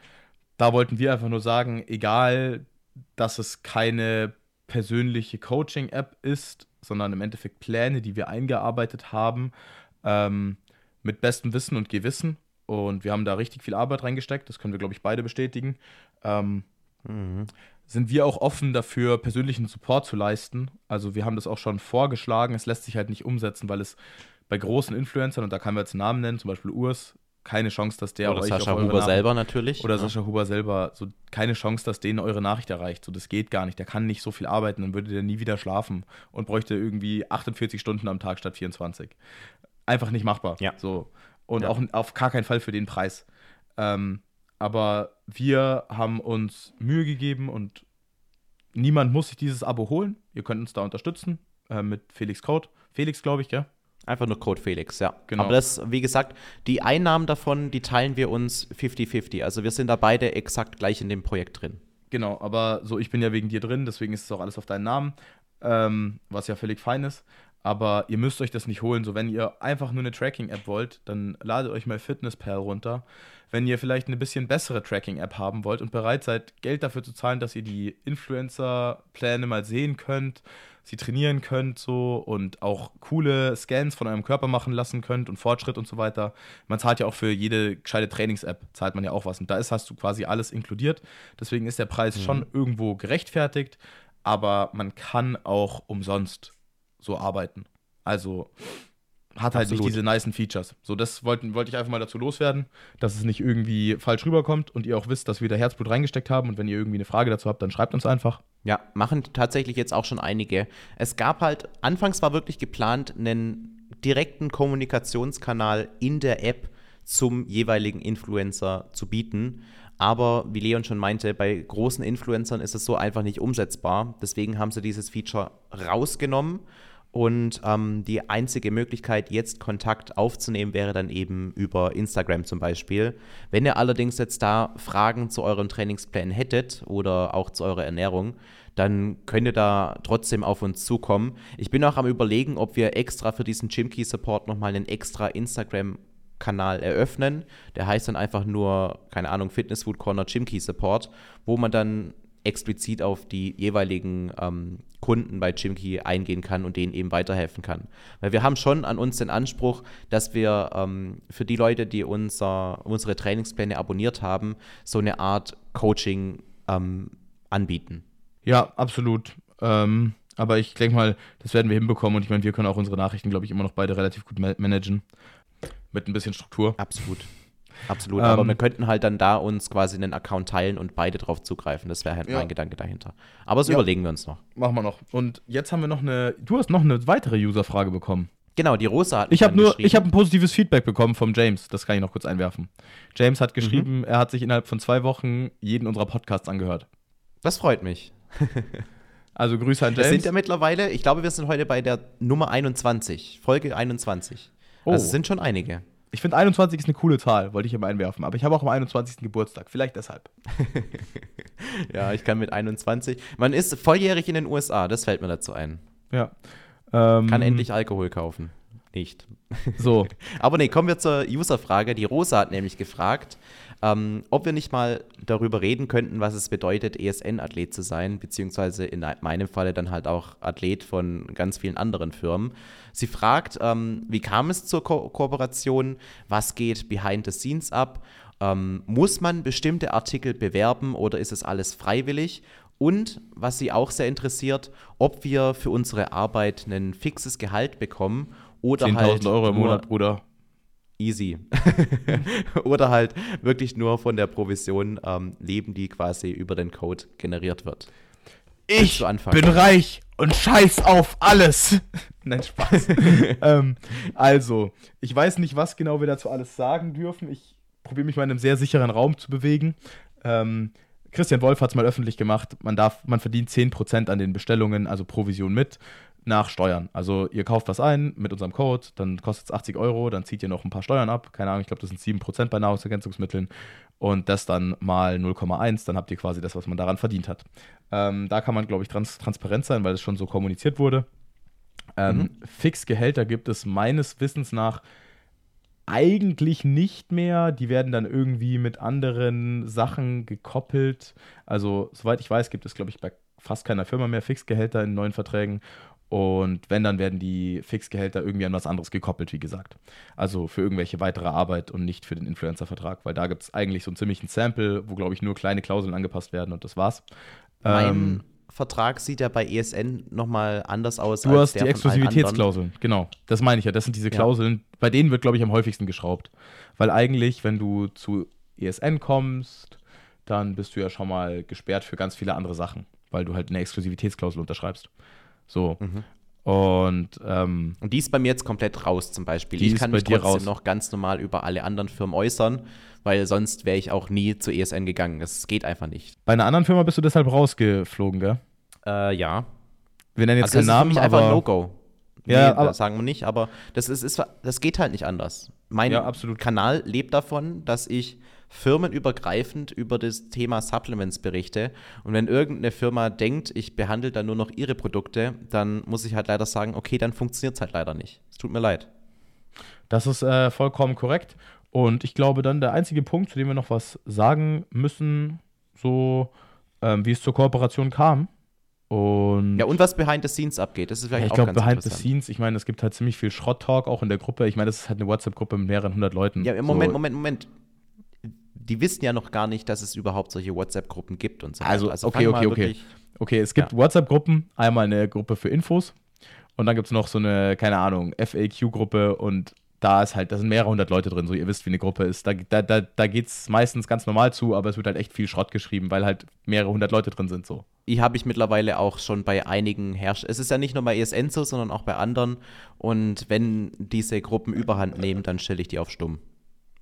da wollten wir einfach nur sagen, egal, dass es keine persönliche Coaching-App ist, sondern im Endeffekt Pläne, die wir eingearbeitet haben, ähm, mit bestem Wissen und Gewissen. Und wir haben da richtig viel Arbeit reingesteckt, das können wir, glaube ich, beide bestätigen. Ähm, Mhm. Sind wir auch offen dafür, persönlichen Support zu leisten? Also, wir haben das auch schon vorgeschlagen. Es lässt sich halt nicht umsetzen, weil es bei großen Influencern, und da kann man jetzt einen Namen nennen, zum Beispiel Urs, keine Chance, dass der oder euch Sascha Huber Nach selber natürlich. Oder ja. Sascha Huber selber, so keine Chance, dass denen eure Nachricht erreicht. So, das geht gar nicht. Der kann nicht so viel arbeiten, dann würde der nie wieder schlafen und bräuchte irgendwie 48 Stunden am Tag statt 24. Einfach nicht machbar. Ja. So. Und ja. auch auf gar keinen Fall für den Preis. Ähm, aber wir haben uns Mühe gegeben und niemand muss sich dieses Abo holen. Ihr könnt uns da unterstützen äh, mit Felix Code. Felix, glaube ich, gell? Einfach nur Code Felix, ja. Genau. Aber das, wie gesagt, die Einnahmen davon, die teilen wir uns 50-50. Also wir sind da beide exakt gleich in dem Projekt drin. Genau, aber so, ich bin ja wegen dir drin, deswegen ist es auch alles auf deinen Namen, ähm, was ja völlig fein ist. Aber ihr müsst euch das nicht holen. So, wenn ihr einfach nur eine Tracking-App wollt, dann ladet euch mal FitnessPal runter. Wenn ihr vielleicht eine bisschen bessere Tracking-App haben wollt und bereit seid, Geld dafür zu zahlen, dass ihr die Influencer-Pläne mal sehen könnt, sie trainieren könnt so und auch coole Scans von eurem Körper machen lassen könnt und Fortschritt und so weiter. Man zahlt ja auch für jede gescheite Trainings-App, zahlt man ja auch was. Und da ist, hast du quasi alles inkludiert. Deswegen ist der Preis mhm. schon irgendwo gerechtfertigt, aber man kann auch umsonst so arbeiten. Also hat halt Absolut. nicht diese nicen Features. So, das wollte ich einfach mal dazu loswerden, dass es nicht irgendwie falsch rüberkommt und ihr auch wisst, dass wir da Herzblut reingesteckt haben und wenn ihr irgendwie eine Frage dazu habt, dann schreibt uns einfach. Ja, machen tatsächlich jetzt auch schon einige. Es gab halt, anfangs war wirklich geplant, einen direkten Kommunikationskanal in der App zum jeweiligen Influencer zu bieten. Aber wie Leon schon meinte, bei großen Influencern ist es so einfach nicht umsetzbar. Deswegen haben sie dieses Feature rausgenommen. Und ähm, die einzige Möglichkeit, jetzt Kontakt aufzunehmen, wäre dann eben über Instagram zum Beispiel. Wenn ihr allerdings jetzt da Fragen zu euren Trainingsplänen hättet oder auch zu eurer Ernährung, dann könnt ihr da trotzdem auf uns zukommen. Ich bin auch am Überlegen, ob wir extra für diesen Gymkey Support nochmal einen extra Instagram-Kanal eröffnen. Der heißt dann einfach nur, keine Ahnung, Fitness Food Corner Gymkey Support, wo man dann explizit auf die jeweiligen ähm, Kunden bei Chimkey eingehen kann und denen eben weiterhelfen kann. Weil wir haben schon an uns den Anspruch, dass wir ähm, für die Leute, die unser, unsere Trainingspläne abonniert haben, so eine Art Coaching ähm, anbieten. Ja, absolut. Ähm, aber ich denke mal, das werden wir hinbekommen und ich meine, wir können auch unsere Nachrichten, glaube ich, immer noch beide relativ gut ma managen. Mit ein bisschen Struktur. Absolut. Absolut. Ähm, Aber wir könnten halt dann da uns quasi einen Account teilen und beide drauf zugreifen. Das wäre halt Ja. mein Gedanke dahinter. Aber das Ja. überlegen wir uns noch. Machen wir noch. Und jetzt haben wir noch eine. Du hast noch eine weitere User-Frage bekommen. Genau, die Rosa hat Ich habe nur, ich habe ein positives Feedback bekommen vom James. Das kann ich noch kurz einwerfen. James hat geschrieben, er hat sich innerhalb von zwei Wochen jeden unserer Podcasts angehört. Das freut mich. Also Grüße an Wir James. sind ja mittlerweile, ich glaube, wir sind heute bei der Nummer 21, Folge 21. Oh. Also es sind schon einige. Ich finde 21 ist eine coole Zahl, wollte ich immer einwerfen. Aber ich habe auch am 21. Geburtstag. Vielleicht deshalb. Ja, ich kann mit 21. Man ist volljährig in den USA, das fällt mir dazu ein. Ja. Ähm, Kann endlich Alkohol kaufen. Nicht. So. Aber nee, kommen wir zur User-Frage. Die Rosa hat nämlich gefragt, ähm, ob wir nicht mal darüber reden könnten, was es bedeutet, ESN-Athlet zu sein, beziehungsweise in meinem Falle dann halt auch Athlet von ganz vielen anderen Firmen. Sie fragt, ähm, wie kam es zur Ko Kooperation, was geht behind the scenes ab, ähm, muss man bestimmte Artikel bewerben oder ist es alles freiwillig? Und was sie auch sehr interessiert, ob wir für unsere Arbeit ein fixes Gehalt bekommen oder 10.000 halt Euro im Monat, Bruder. Easy. Oder halt wirklich nur von der Provision ähm, leben, die quasi über den Code generiert wird. Ich bin reich und scheiß auf alles. Nein, Spaß. ähm, also, ich weiß nicht, was genau wir dazu alles sagen dürfen. Ich probiere mich mal in einem sehr sicheren Raum zu bewegen. Ähm, Christian Wolf hat es mal öffentlich gemacht. Man, darf, man verdient 10% an den Bestellungen, also Provision mit, nach Steuern. Also ihr kauft was ein mit unserem Code, dann kostet es 80 Euro, dann zieht ihr noch ein paar Steuern ab. Keine Ahnung, ich glaube, das sind 7% bei Nahrungsergänzungsmitteln. Und das dann mal 0,1, dann habt ihr quasi das, was man daran verdient hat. Ähm, da kann man, glaube ich, trans transparent sein, weil es schon so kommuniziert wurde. Ähm, Fixgehälter gibt es meines Wissens nach eigentlich nicht mehr. Die werden dann irgendwie mit anderen Sachen gekoppelt. Also, soweit ich weiß, gibt es, glaube ich, bei fast keiner Firma mehr Fixgehälter in neuen Verträgen. Und wenn, dann werden die Fixgehälter irgendwie an was anderes gekoppelt, wie gesagt. Also für irgendwelche weitere Arbeit und nicht für den Influencer-Vertrag, weil da gibt es eigentlich so einen ziemlichen Sample, wo, glaube ich, nur kleine Klauseln angepasst werden und das war's. Mein Ähm, Vertrag sieht ja bei ESN nochmal anders aus Du als hast der die. Exklusivitätsklauseln, genau. Das meine ich ja. Das sind diese Ja. Klauseln, bei denen wird, glaube ich, am häufigsten geschraubt. Weil eigentlich, wenn du zu ESN kommst, dann bist du ja schon mal gesperrt für ganz viele andere Sachen, weil du halt eine Exklusivitätsklausel unterschreibst. So. Mhm. Und ähm, Und die ist bei mir jetzt komplett raus zum Beispiel. Ich kann mich trotzdem raus. noch ganz normal über alle anderen Firmen äußern, weil sonst wäre ich auch nie zu ESN gegangen. Das geht einfach nicht. bei einer anderen Firma bist du deshalb rausgeflogen, gell? Äh, ja. Wir nennen jetzt also das keinen ist für Namen, mich einfach ein aber No-Go. Ja, nee, aber- sagen wir nicht, aber das, ist, ist, das geht halt nicht anders. Mein Ja, absolut. Kanal lebt davon, dass ich firmenübergreifend über das Thema Supplements berichte. Und wenn irgendeine Firma denkt, ich behandle da nur noch ihre Produkte, dann muss ich halt leider sagen, okay, dann funktioniert es halt leider nicht. Es tut mir leid. Das ist äh, vollkommen korrekt. Und ich glaube dann, der einzige Punkt, zu dem wir noch was sagen müssen, so ähm, wie es zur Kooperation kam. Und Ja, und was behind the scenes abgeht, das ist Ja, vielleicht ich auch glaube, ganz behind the scenes, ich meine, es gibt halt ziemlich viel Schrott-Talk auch in der Gruppe. Ich meine, das ist halt eine WhatsApp-Gruppe mit mehreren hundert Leuten. Ja, Moment, so, Moment, Moment. Die wissen ja noch gar nicht, dass es überhaupt solche WhatsApp-Gruppen gibt und so Also, weiter. okay, okay, okay. Okay, es gibt WhatsApp-Gruppen. Einmal eine Gruppe für Infos Und dann gibt es noch so eine, keine Ahnung, FAQ-Gruppe und da ist halt, da sind mehrere hundert Leute drin, so ihr wisst, wie eine Gruppe ist. Da, da, da, da geht es meistens ganz normal zu, aber es wird halt echt viel Schrott geschrieben, weil halt mehrere hundert Leute drin sind so. Die habe ich mittlerweile auch schon bei einigen Herrschern. Es ist ja nicht nur bei ESN so, sondern auch bei anderen. Und wenn diese Gruppen überhand nehmen, dann stelle ich die auf stumm.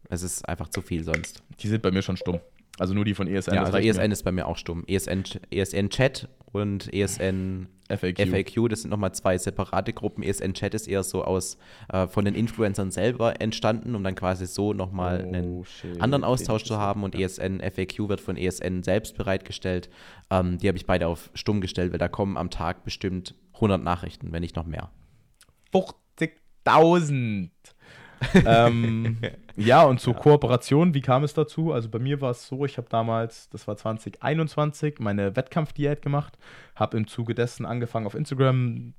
Es ist einfach zu viel sonst. Die sind bei mir schon stumm. Also nur die von ESN. Ja, also ESN mir. ist bei mir auch stumm. ESN, ESN Chat und ESN FAQ. FAQ, das sind nochmal zwei separate Gruppen. ESN Chat ist eher so aus äh, von den Influencern selber entstanden, um dann quasi so nochmal oh, einen shit. anderen Austausch zu haben. Und ESN FAQ wird von ESN selbst bereitgestellt. Ähm, die habe ich beide auf stumm gestellt, weil da kommen am Tag bestimmt 100 Nachrichten, wenn nicht noch mehr. 50.000! Ähm, ja, und zur ja. Kooperation, wie kam es dazu? Also bei mir war es so, ich habe damals, das war 2021, meine Wettkampfdiät gemacht, habe im Zuge dessen angefangen auf Instagram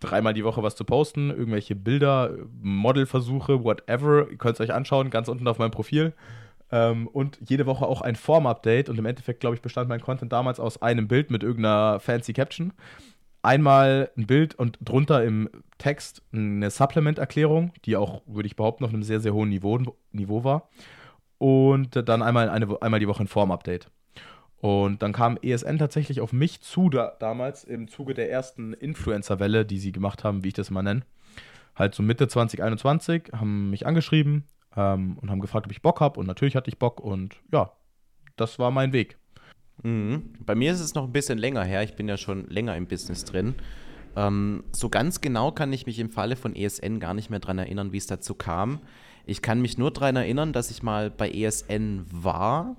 dreimal die Woche was zu posten, irgendwelche Bilder, Modelversuche, whatever, ihr könnt es euch anschauen, ganz unten auf meinem Profil. Ähm, und jede Woche auch ein Form-Update und im Endeffekt, glaube ich, bestand mein Content damals aus einem Bild mit irgendeiner fancy Caption einmal ein Bild und drunter im Text eine Supplement-Erklärung, die auch, würde ich behaupten, auf einem sehr, sehr hohen Niveau, Niveau war. Und dann einmal, eine, einmal die Woche ein Form-Update. Und dann kam ESN tatsächlich auf mich zu, da, damals im Zuge der ersten Influencer-Welle, die sie gemacht haben, wie ich das mal nenne. Halt so Mitte 2021, haben mich angeschrieben ähm, und haben gefragt, ob ich Bock habe. Und natürlich hatte ich Bock und ja, das war mein Weg. Mhm. Bei mir ist es noch ein bisschen länger her. Ich bin ja schon länger im Business drin. Ähm, so ganz genau kann ich mich im Falle von ESN gar nicht mehr daran erinnern, wie es dazu kam. Ich kann mich nur daran erinnern, dass ich mal bei ESN war,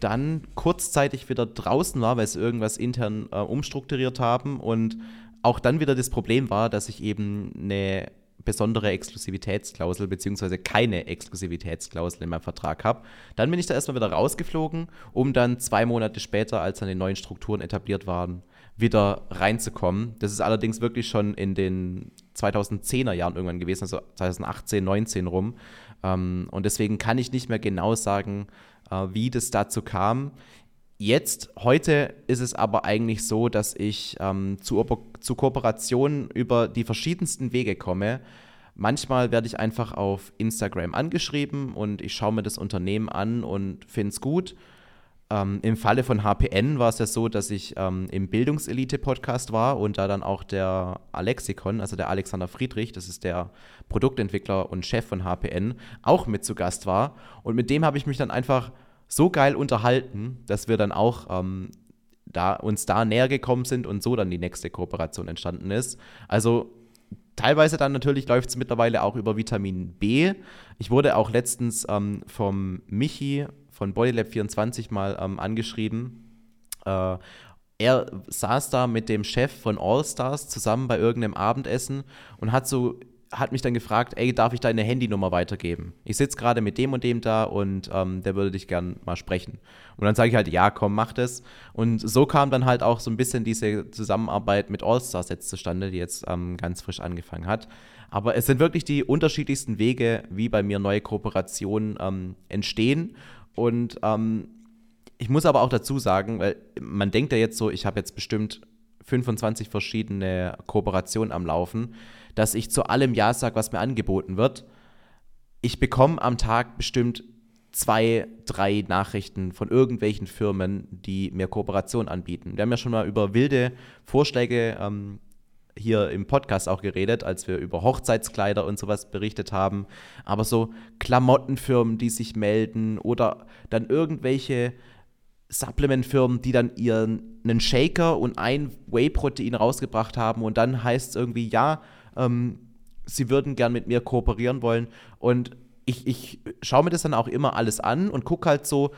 dann kurzzeitig wieder draußen war, weil sie irgendwas intern äh, umstrukturiert haben und auch dann wieder das Problem war, dass ich eben eine besondere Exklusivitätsklausel beziehungsweise keine Exklusivitätsklausel in meinem Vertrag habe. Dann bin ich da erstmal wieder rausgeflogen, um dann zwei Monate später, als dann die neuen Strukturen etabliert waren, wieder reinzukommen. Das ist allerdings wirklich schon in den 2010er Jahren irgendwann gewesen, also 2018, 19 rum. Ähm, und deswegen kann ich nicht mehr genau sagen, äh, wie das dazu kam. Jetzt, heute ist es aber eigentlich so, dass ich ähm, zu, zu Kooperationen über die verschiedensten Wege komme. Manchmal werde ich einfach auf Instagram angeschrieben und ich schaue mir das Unternehmen an und finde es gut. Ähm, Im Falle von HPN war es ja so, dass ich ähm, im Bildungselite-Podcast war und da dann auch der Alexikon, also der Alexander Friedrich, das ist der Produktentwickler und Chef von HPN, auch mit zu Gast war. Und mit dem habe ich mich dann einfach so geil unterhalten, dass wir dann auch ähm, da, uns da näher gekommen sind und so dann die nächste Kooperation entstanden ist. Also teilweise dann natürlich läuft es mittlerweile auch über Vitamin B. Ich wurde auch letztens ähm, vom Michi von Bodylab24 mal ähm, angeschrieben. Äh, er saß da mit dem Chef von Allstars zusammen bei irgendeinem Abendessen und hat so hat mich dann gefragt, ey, darf ich deine Handynummer weitergeben? Ich sitze gerade mit dem und dem da und ähm, der würde dich gern mal sprechen. Und dann sage ich halt, ja, komm, mach das. Und so kam dann halt auch so ein bisschen diese Zusammenarbeit mit Allstars jetzt zustande, die jetzt ähm, ganz frisch angefangen hat. Aber es sind wirklich die unterschiedlichsten Wege, wie bei mir neue Kooperationen ähm, entstehen. Und ähm, ich muss aber auch dazu sagen, weil man denkt ja jetzt so, ich habe jetzt bestimmt 25 verschiedene Kooperationen am Laufen dass ich zu allem Ja sage, was mir angeboten wird. Ich bekomme am Tag bestimmt zwei, drei Nachrichten von irgendwelchen Firmen, die mir Kooperation anbieten. Wir haben ja schon mal über wilde Vorschläge ähm, hier im Podcast auch geredet, als wir über Hochzeitskleider und sowas berichtet haben. Aber so Klamottenfirmen, die sich melden oder dann irgendwelche Supplementfirmen, die dann ihren einen Shaker und ein Whey-Protein rausgebracht haben und dann heißt es irgendwie, ja, ähm, sie würden gern mit mir kooperieren wollen. Und ich, ich schaue mir das dann auch immer alles an und gucke halt so,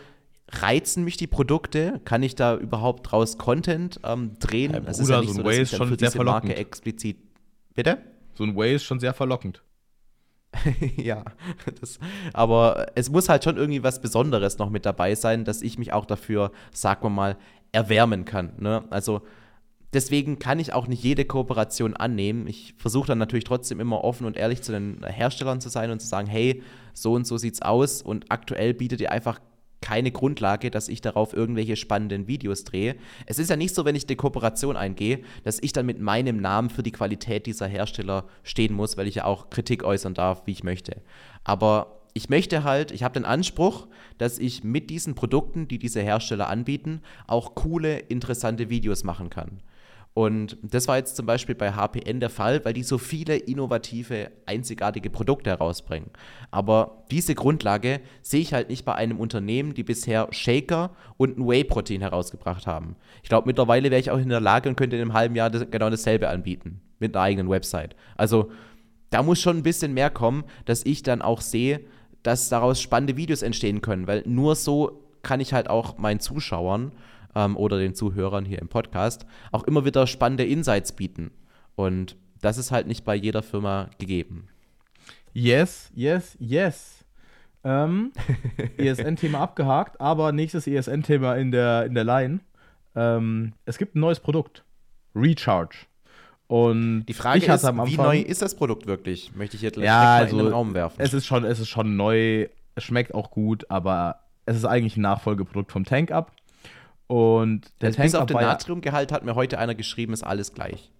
reizen mich die Produkte? Kann ich da überhaupt draus Content ähm, drehen? Hey, Bruder, ist ja nicht so, ein Way ist schon für sehr verlockend. Marke explizit. Bitte? So ein Way ist schon sehr verlockend. ja, das, aber es muss halt schon irgendwie was Besonderes noch mit dabei sein, dass ich mich auch dafür, sagen wir mal, erwärmen kann. Ne? Also deswegen kann ich auch nicht jede Kooperation annehmen. Ich versuche dann natürlich trotzdem immer offen und ehrlich zu den Herstellern zu sein und zu sagen, hey, so und so sieht's aus und aktuell bietet ihr einfach keine Grundlage, dass ich darauf irgendwelche spannenden Videos drehe. Es ist ja nicht so, wenn ich eine Kooperation eingehe, dass ich dann mit meinem Namen für die Qualität dieser Hersteller stehen muss, weil ich ja auch Kritik äußern darf, wie ich möchte. Aber ich möchte halt, ich habe den Anspruch, dass ich mit diesen Produkten, die diese Hersteller anbieten, auch coole, interessante Videos machen kann. Und das war jetzt zum Beispiel bei HPN der Fall, weil die so viele innovative, einzigartige Produkte herausbringen. Aber diese Grundlage sehe ich halt nicht bei einem Unternehmen, die bisher Shaker und ein Whey-Protein herausgebracht haben. Ich glaube, mittlerweile wäre ich auch in der Lage und könnte in einem halben Jahr das, genau dasselbe anbieten. Mit einer eigenen Website. Also da muss schon ein bisschen mehr kommen, dass ich dann auch sehe, dass daraus spannende Videos entstehen können. Weil nur so kann ich halt auch meinen Zuschauern ähm, oder den Zuhörern hier im Podcast auch immer wieder spannende Insights bieten. Und das ist halt nicht bei jeder Firma gegeben. Yes, yes, yes. Ähm, ESN-Thema abgehakt, aber nächstes ESN-Thema in der, in der Line. Ähm, es gibt ein neues Produkt. Recharge. Und die Frage ist, wie neu ist das Produkt wirklich? Möchte ich jetzt ja, also, in den Raum werfen. Es ist, schon, es ist schon neu, es schmeckt auch gut, aber es ist eigentlich ein Nachfolgeprodukt vom Tank Up. Und der also Tank bis auf den Natriumgehalt hat mir heute einer geschrieben, ist alles gleich.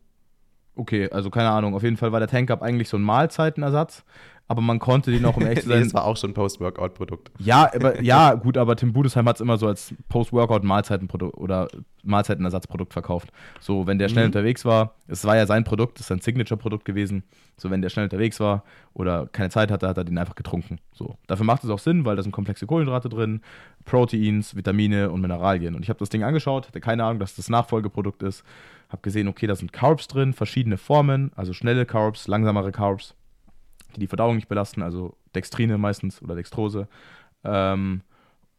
Okay, also keine Ahnung. Auf jeden Fall war der Tank Up eigentlich so ein Mahlzeitenersatz aber man konnte den auch im echt nee, das war auch schon ein Post-Workout-Produkt. Ja, aber, ja, gut, aber Tim Budesheim hat es immer so als Post-Workout-Mahlzeitenprodukt oder Mahlzeitenersatzprodukt verkauft. So, wenn der schnell mhm. unterwegs war, es war ja sein Produkt, das ist sein Signature-Produkt gewesen. So, wenn der schnell unterwegs war oder keine Zeit hatte, hat er den einfach getrunken. So, dafür macht es auch Sinn, weil da sind komplexe Kohlenhydrate drin, Proteins, Vitamine und Mineralien. Und ich habe das Ding angeschaut, hatte keine Ahnung, dass das Nachfolgeprodukt ist. Habe gesehen, okay, da sind Carbs drin, verschiedene Formen, also schnelle Carbs, langsamere Carbs die die Verdauung nicht belasten, also Dextrine meistens oder Dextrose. Ähm,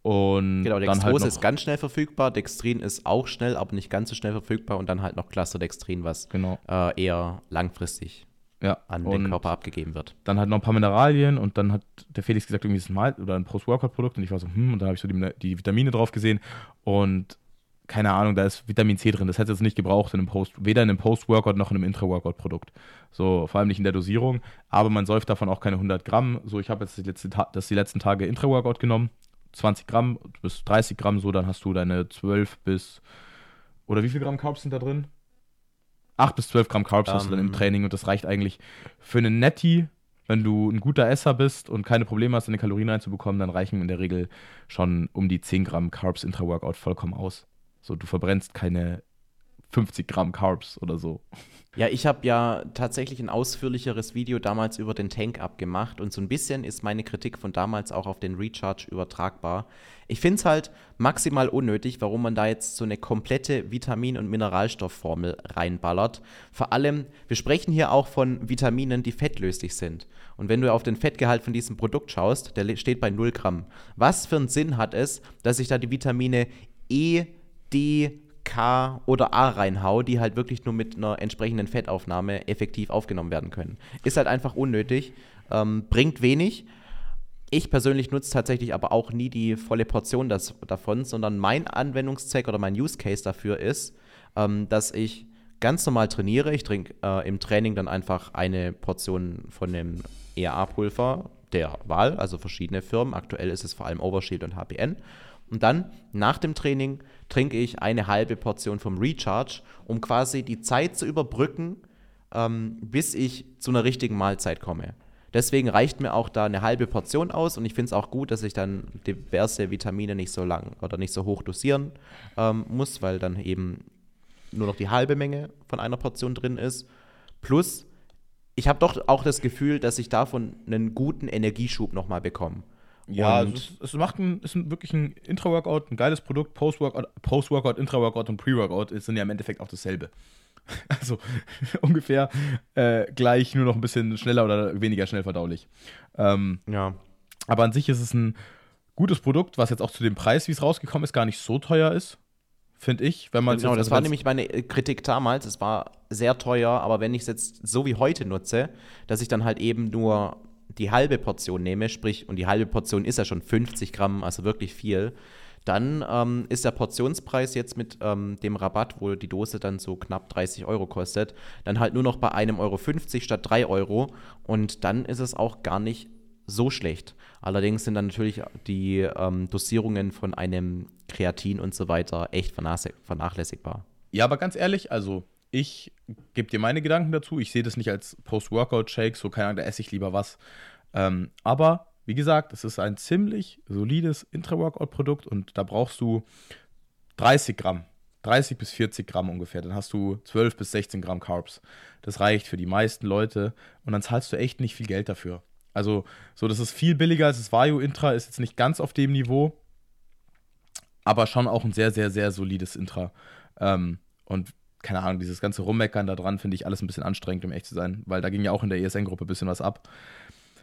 und genau, Dextrose halt ist ganz schnell verfügbar, Dextrin ist auch schnell, aber nicht ganz so schnell verfügbar und dann halt noch Cluster-Dextrin, was genau. äh, eher langfristig ja, an den Körper abgegeben wird. Dann halt noch ein paar Mineralien und dann hat der Felix gesagt, irgendwie ist ein Mal oder ein Post-Workout-Produkt und ich war so, hm, und dann habe ich so die, die Vitamine drauf gesehen und keine Ahnung, da ist Vitamin C drin. Das hätte es nicht gebraucht in einem Post, weder in einem Post-Workout noch in einem Intra-Workout-Produkt. So, vor allem nicht in der Dosierung. Aber man säuft davon auch keine 100 Gramm. So, ich habe jetzt die, letzte, das die letzten Tage Intra-Workout genommen. 20 Gramm bis 30 Gramm, so, dann hast du deine 12 bis. Oder wie viel Gramm Carbs sind da drin? 8 bis 12 Gramm Carbs um, hast du dann im ähm. Training und das reicht eigentlich für einen Netti. Wenn du ein guter Esser bist und keine Probleme hast, deine Kalorien reinzubekommen, dann reichen in der Regel schon um die 10 Gramm Carbs Intra-Workout vollkommen aus. So, du verbrennst keine 50 Gramm Carbs oder so. Ja, ich habe ja tatsächlich ein ausführlicheres Video damals über den Tank abgemacht und so ein bisschen ist meine Kritik von damals auch auf den Recharge übertragbar. Ich finde es halt maximal unnötig, warum man da jetzt so eine komplette Vitamin- und Mineralstoffformel reinballert. Vor allem, wir sprechen hier auch von Vitaminen, die fettlöslich sind. Und wenn du auf den Fettgehalt von diesem Produkt schaust, der steht bei 0 Gramm. Was für einen Sinn hat es, dass ich da die Vitamine E, D, K oder A reinhau, die halt wirklich nur mit einer entsprechenden Fettaufnahme effektiv aufgenommen werden können. Ist halt einfach unnötig, ähm, bringt wenig. Ich persönlich nutze tatsächlich aber auch nie die volle Portion das, davon, sondern mein Anwendungszweck oder mein Use Case dafür ist, ähm, dass ich ganz normal trainiere. Ich trinke äh, im Training dann einfach eine Portion von dem ERA-Pulver der Wahl, also verschiedene Firmen. Aktuell ist es vor allem Overshield und HPN. Und dann nach dem Training trinke ich eine halbe Portion vom Recharge, um quasi die Zeit zu überbrücken, ähm, bis ich zu einer richtigen Mahlzeit komme. Deswegen reicht mir auch da eine halbe Portion aus und ich finde es auch gut, dass ich dann diverse Vitamine nicht so lang oder nicht so hoch dosieren ähm, muss, weil dann eben nur noch die halbe Menge von einer Portion drin ist. Plus, ich habe doch auch das Gefühl, dass ich davon einen guten Energieschub nochmal bekomme. Ja, also es, es, macht ein, ist ein, wirklich ein Intra-Workout, ein geiles Produkt. Post-Workout, Post-Workout, Intra-Workout und Pre-Workout sind ja im Endeffekt auch dasselbe. Also ungefähr äh, gleich, nur noch ein bisschen schneller oder weniger schnell verdaulich. Ähm, ja. Aber an sich ist es ein gutes Produkt, was jetzt auch zu dem Preis, wie es rausgekommen ist, gar nicht so teuer ist. Finde ich, wenn man Genau, das war nämlich meine äh, Kritik damals. Es war sehr teuer, aber wenn ich es jetzt so wie heute nutze, dass ich dann halt eben nur die halbe Portion nehme, sprich, und die halbe Portion ist ja schon 50 Gramm, also wirklich viel, dann ähm, ist der Portionspreis jetzt mit ähm, dem Rabatt, wo die Dose dann so knapp 30 Euro kostet, dann halt nur noch bei einem Euro 50 statt 3 Euro. Und dann ist es auch gar nicht so schlecht. Allerdings sind dann natürlich die ähm, Dosierungen von einem Kreatin und so weiter echt vernachlässigbar. Ja, aber ganz ehrlich, also ich gebe dir meine Gedanken dazu. Ich sehe das nicht als Post-Workout-Shake, so keine Ahnung, da esse ich lieber was. Ähm, aber wie gesagt, es ist ein ziemlich solides Intra-Workout-Produkt und da brauchst du 30 Gramm. 30 bis 40 Gramm ungefähr. Dann hast du 12 bis 16 Gramm Carbs. Das reicht für die meisten Leute und dann zahlst du echt nicht viel Geld dafür. Also, so, das ist viel billiger als das Vario Intra, ist jetzt nicht ganz auf dem Niveau, aber schon auch ein sehr, sehr, sehr solides Intra. Ähm, und keine Ahnung, dieses ganze Rummeckern da dran finde ich alles ein bisschen anstrengend, um echt zu sein, weil da ging ja auch in der ESN-Gruppe ein bisschen was ab.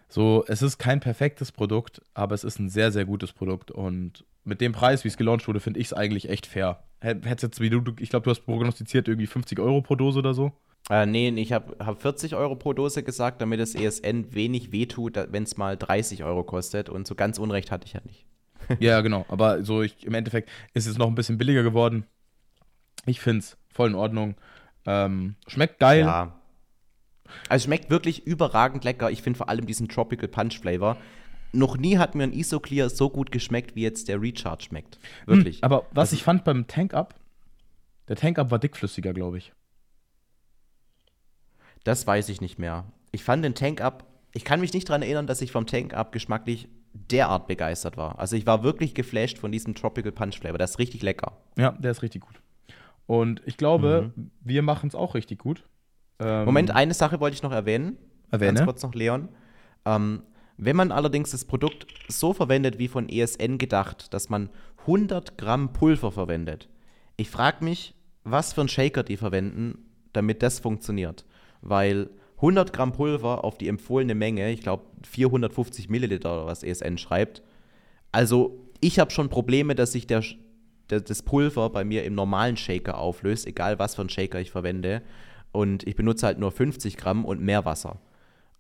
So, es ist kein perfektes Produkt, aber es ist ein sehr, sehr gutes Produkt und mit dem Preis, wie es gelauncht wurde, finde ich es eigentlich echt fair. Hättest jetzt, wie du, ich glaube, du hast prognostiziert irgendwie 50 Euro pro Dose oder so. Äh, nee, ich habe hab 40 Euro pro Dose gesagt, damit das ESN wenig wehtut, wenn es mal 30 Euro kostet. Und so ganz Unrecht hatte ich ja nicht. ja, genau. Aber so ich, im Endeffekt ist es noch ein bisschen billiger geworden. Ich finde es voll in Ordnung. Ähm, schmeckt geil. Ja. Also schmeckt wirklich überragend lecker. Ich finde vor allem diesen Tropical Punch Flavor. Noch nie hat mir ein Isoclear so gut geschmeckt, wie jetzt der Recharge schmeckt. Hm, wirklich. Hm, aber was also, ich fand beim Tank Up, der Tank Up war dickflüssiger, glaube ich. Das weiß ich nicht mehr. Ich fand den Tank Up, ich kann mich nicht daran erinnern, dass ich vom Tank Up geschmacklich derart begeistert war. Also ich war wirklich geflasht von diesem Tropical Punch Flavor. Das ist richtig lecker. Ja, der ist richtig gut. Und ich glaube, mhm. wir machen es auch richtig gut. Ähm, Moment, eine Sache wollte ich noch erwähnen. Erwähne. Ganz kurz noch, Leon. Ähm, wenn man allerdings das Produkt so verwendet wie von ESN gedacht, dass man 100 Gramm Pulver verwendet, ich frage mich, was für einen Shaker die verwenden, damit das funktioniert. Weil 100 Gramm Pulver auf die empfohlene Menge, ich glaube 450 Milliliter oder was ESN schreibt, also ich habe schon Probleme, dass sich der, der, das Pulver bei mir im normalen Shaker auflöst, egal was für einen Shaker ich verwende. Und ich benutze halt nur 50 Gramm und mehr Wasser.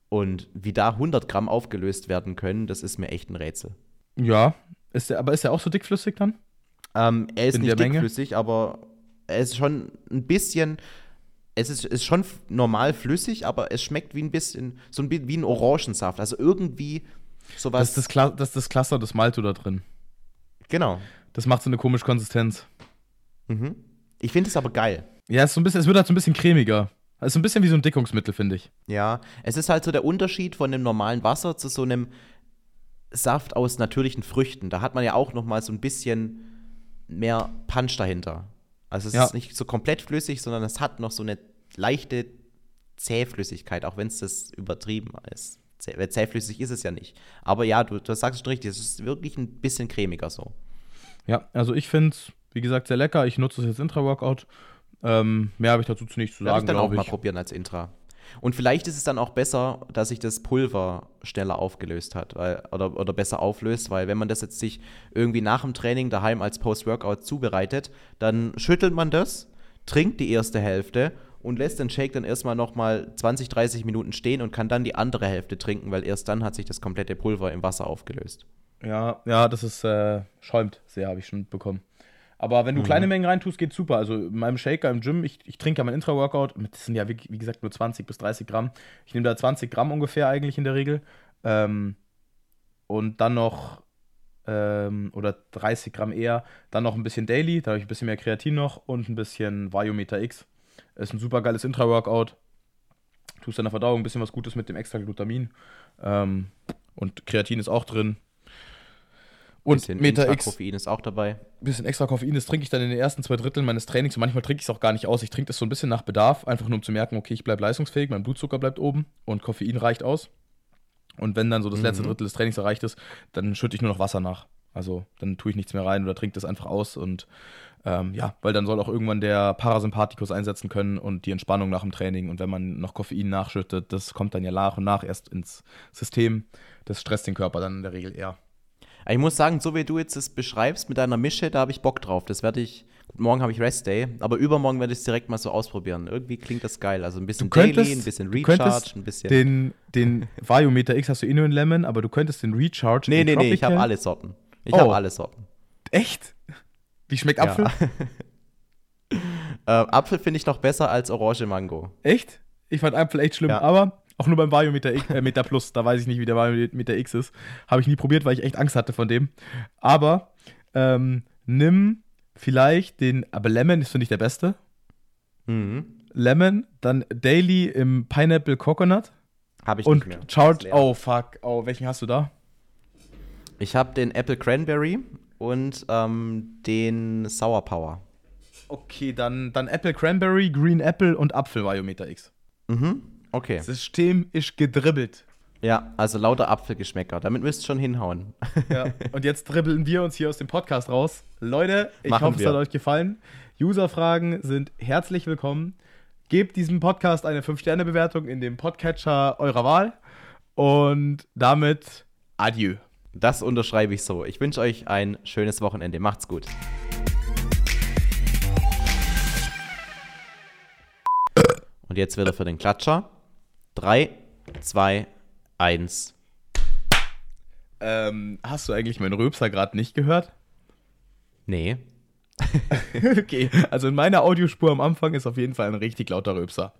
Und wie da 100 Gramm aufgelöst werden können, das ist mir echt ein Rätsel. Ja, ist der, aber ist er auch so dickflüssig dann? Ähm, er ist In nicht dickflüssig, Menge? aber er ist schon ein bisschen. Es ist, ist schon normal flüssig, aber es schmeckt wie ein bisschen, so ein, wie ein Orangensaft. Also irgendwie sowas. Das ist das, Kla das, ist das Cluster des Malto da drin. Genau. Das macht so eine komische Konsistenz. Mhm. Ich finde es aber geil. Ja, es, so ein bisschen, es wird halt so ein bisschen cremiger. Es ist ein bisschen wie so ein Dickungsmittel, finde ich. Ja, es ist halt so der Unterschied von dem normalen Wasser zu so einem Saft aus natürlichen Früchten. Da hat man ja auch noch mal so ein bisschen mehr Punch dahinter. Also es ja. ist nicht so komplett flüssig, sondern es hat noch so eine leichte Zähflüssigkeit, auch wenn es das übertrieben ist. Zäh zähflüssig ist es ja nicht. Aber ja, du, du sagst schon richtig, es ist wirklich ein bisschen cremiger so. Ja, also ich finde es, wie gesagt, sehr lecker. Ich nutze es jetzt Intra-Workout ähm, mehr habe ich dazu nicht zu sagen. ich dann auch ich. mal probieren als Intra. Und vielleicht ist es dann auch besser, dass sich das Pulver schneller aufgelöst hat weil, oder, oder besser auflöst, weil wenn man das jetzt sich irgendwie nach dem Training daheim als Post-Workout zubereitet, dann schüttelt man das, trinkt die erste Hälfte und lässt den Shake dann erstmal nochmal 20, 30 Minuten stehen und kann dann die andere Hälfte trinken, weil erst dann hat sich das komplette Pulver im Wasser aufgelöst. Ja, ja, das ist äh, schäumt sehr, habe ich schon mitbekommen. Aber wenn du mhm. kleine Mengen reintust, geht super. Also in meinem Shaker im Gym, ich, ich trinke ja mein Intra-Workout, das sind ja wie, wie, gesagt nur 20 bis 30 Gramm. Ich nehme da 20 Gramm ungefähr eigentlich in der Regel. Ähm, und dann noch, ähm, oder 30 Gramm eher, dann noch ein bisschen Daily, da habe ich ein bisschen mehr Kreatin noch und ein bisschen Viometer X. Ist ein super geiles Intra-Workout. Tust deiner Verdauung ein bisschen was Gutes mit dem extra Glutamin. Ähm, und Kreatin ist auch drin. Und bisschen Meta X. Koffein ist auch dabei. Ein bisschen extra Koffein, das trinke ich dann in den ersten zwei Dritteln meines Trainings. Und manchmal trinke ich es auch gar nicht aus. Ich trinke das so ein bisschen nach Bedarf, einfach nur um zu merken, okay, ich bleibe leistungsfähig, mein Blutzucker bleibt oben und Koffein reicht aus. Und wenn dann so das letzte mhm. Drittel des Trainings erreicht ist, dann schütte ich nur noch Wasser nach. Also dann tue ich nichts mehr rein oder trinke das einfach aus. Und ähm, ja, weil dann soll auch irgendwann der Parasympathikus einsetzen können und die Entspannung nach dem Training. Und wenn man noch Koffein nachschüttet, das kommt dann ja nach und nach erst ins System. Das stresst den Körper dann in der Regel eher. Ich muss sagen, so wie du jetzt es beschreibst mit deiner Mische, da habe ich Bock drauf. Das werde ich. Morgen habe ich Rest Day, aber übermorgen werde ich es direkt mal so ausprobieren. Irgendwie klingt das geil. Also ein bisschen könntest, Daily, ein bisschen Recharge, ein bisschen. Den, den Variometer X hast du eh nur in Lemon, aber du könntest den Recharge. Nee, nee, nee, ich habe alle Sorten. Ich oh. habe alle Sorten. Echt? Wie schmeckt Apfel? Ja. äh, Apfel finde ich noch besser als Orange Mango. Echt? Ich fand Apfel echt schlimm, ja. aber Auch nur beim Variometer X, äh, Meter Plus, da weiß ich nicht, wie der Variometer X ist. Habe ich nie probiert, weil ich echt Angst hatte von dem. Aber ähm, nimm vielleicht den, aber Lemon ist, finde ich, der beste. Mhm. Lemon, dann Daily im Pineapple Coconut. Habe ich und nicht mehr. Leer. oh fuck, oh, welchen hast du da? Ich habe den Apple Cranberry und ähm, den Sour Power. Okay, dann, dann Apple Cranberry, Green Apple und Apfel Variometer X. Mhm. Okay. Das System ist gedribbelt. Ja, also lauter Apfelgeschmäcker. Damit müsst ihr schon hinhauen. Ja. Und jetzt dribbeln wir uns hier aus dem Podcast raus. Leute, ich Machen hoffe, es wir. hat euch gefallen. User-Fragen sind herzlich willkommen. Gebt diesem Podcast eine 5-Sterne-Bewertung in dem Podcatcher eurer Wahl. Und damit adieu. Das unterschreibe ich so. Ich wünsche euch ein schönes Wochenende. Macht's gut. Und jetzt wieder für den Klatscher. 3, 2, 1. Ähm, hast du eigentlich meinen Röpser gerade nicht gehört? Nee. okay, also in meiner Audiospur am Anfang ist auf jeden Fall ein richtig lauter Röpser.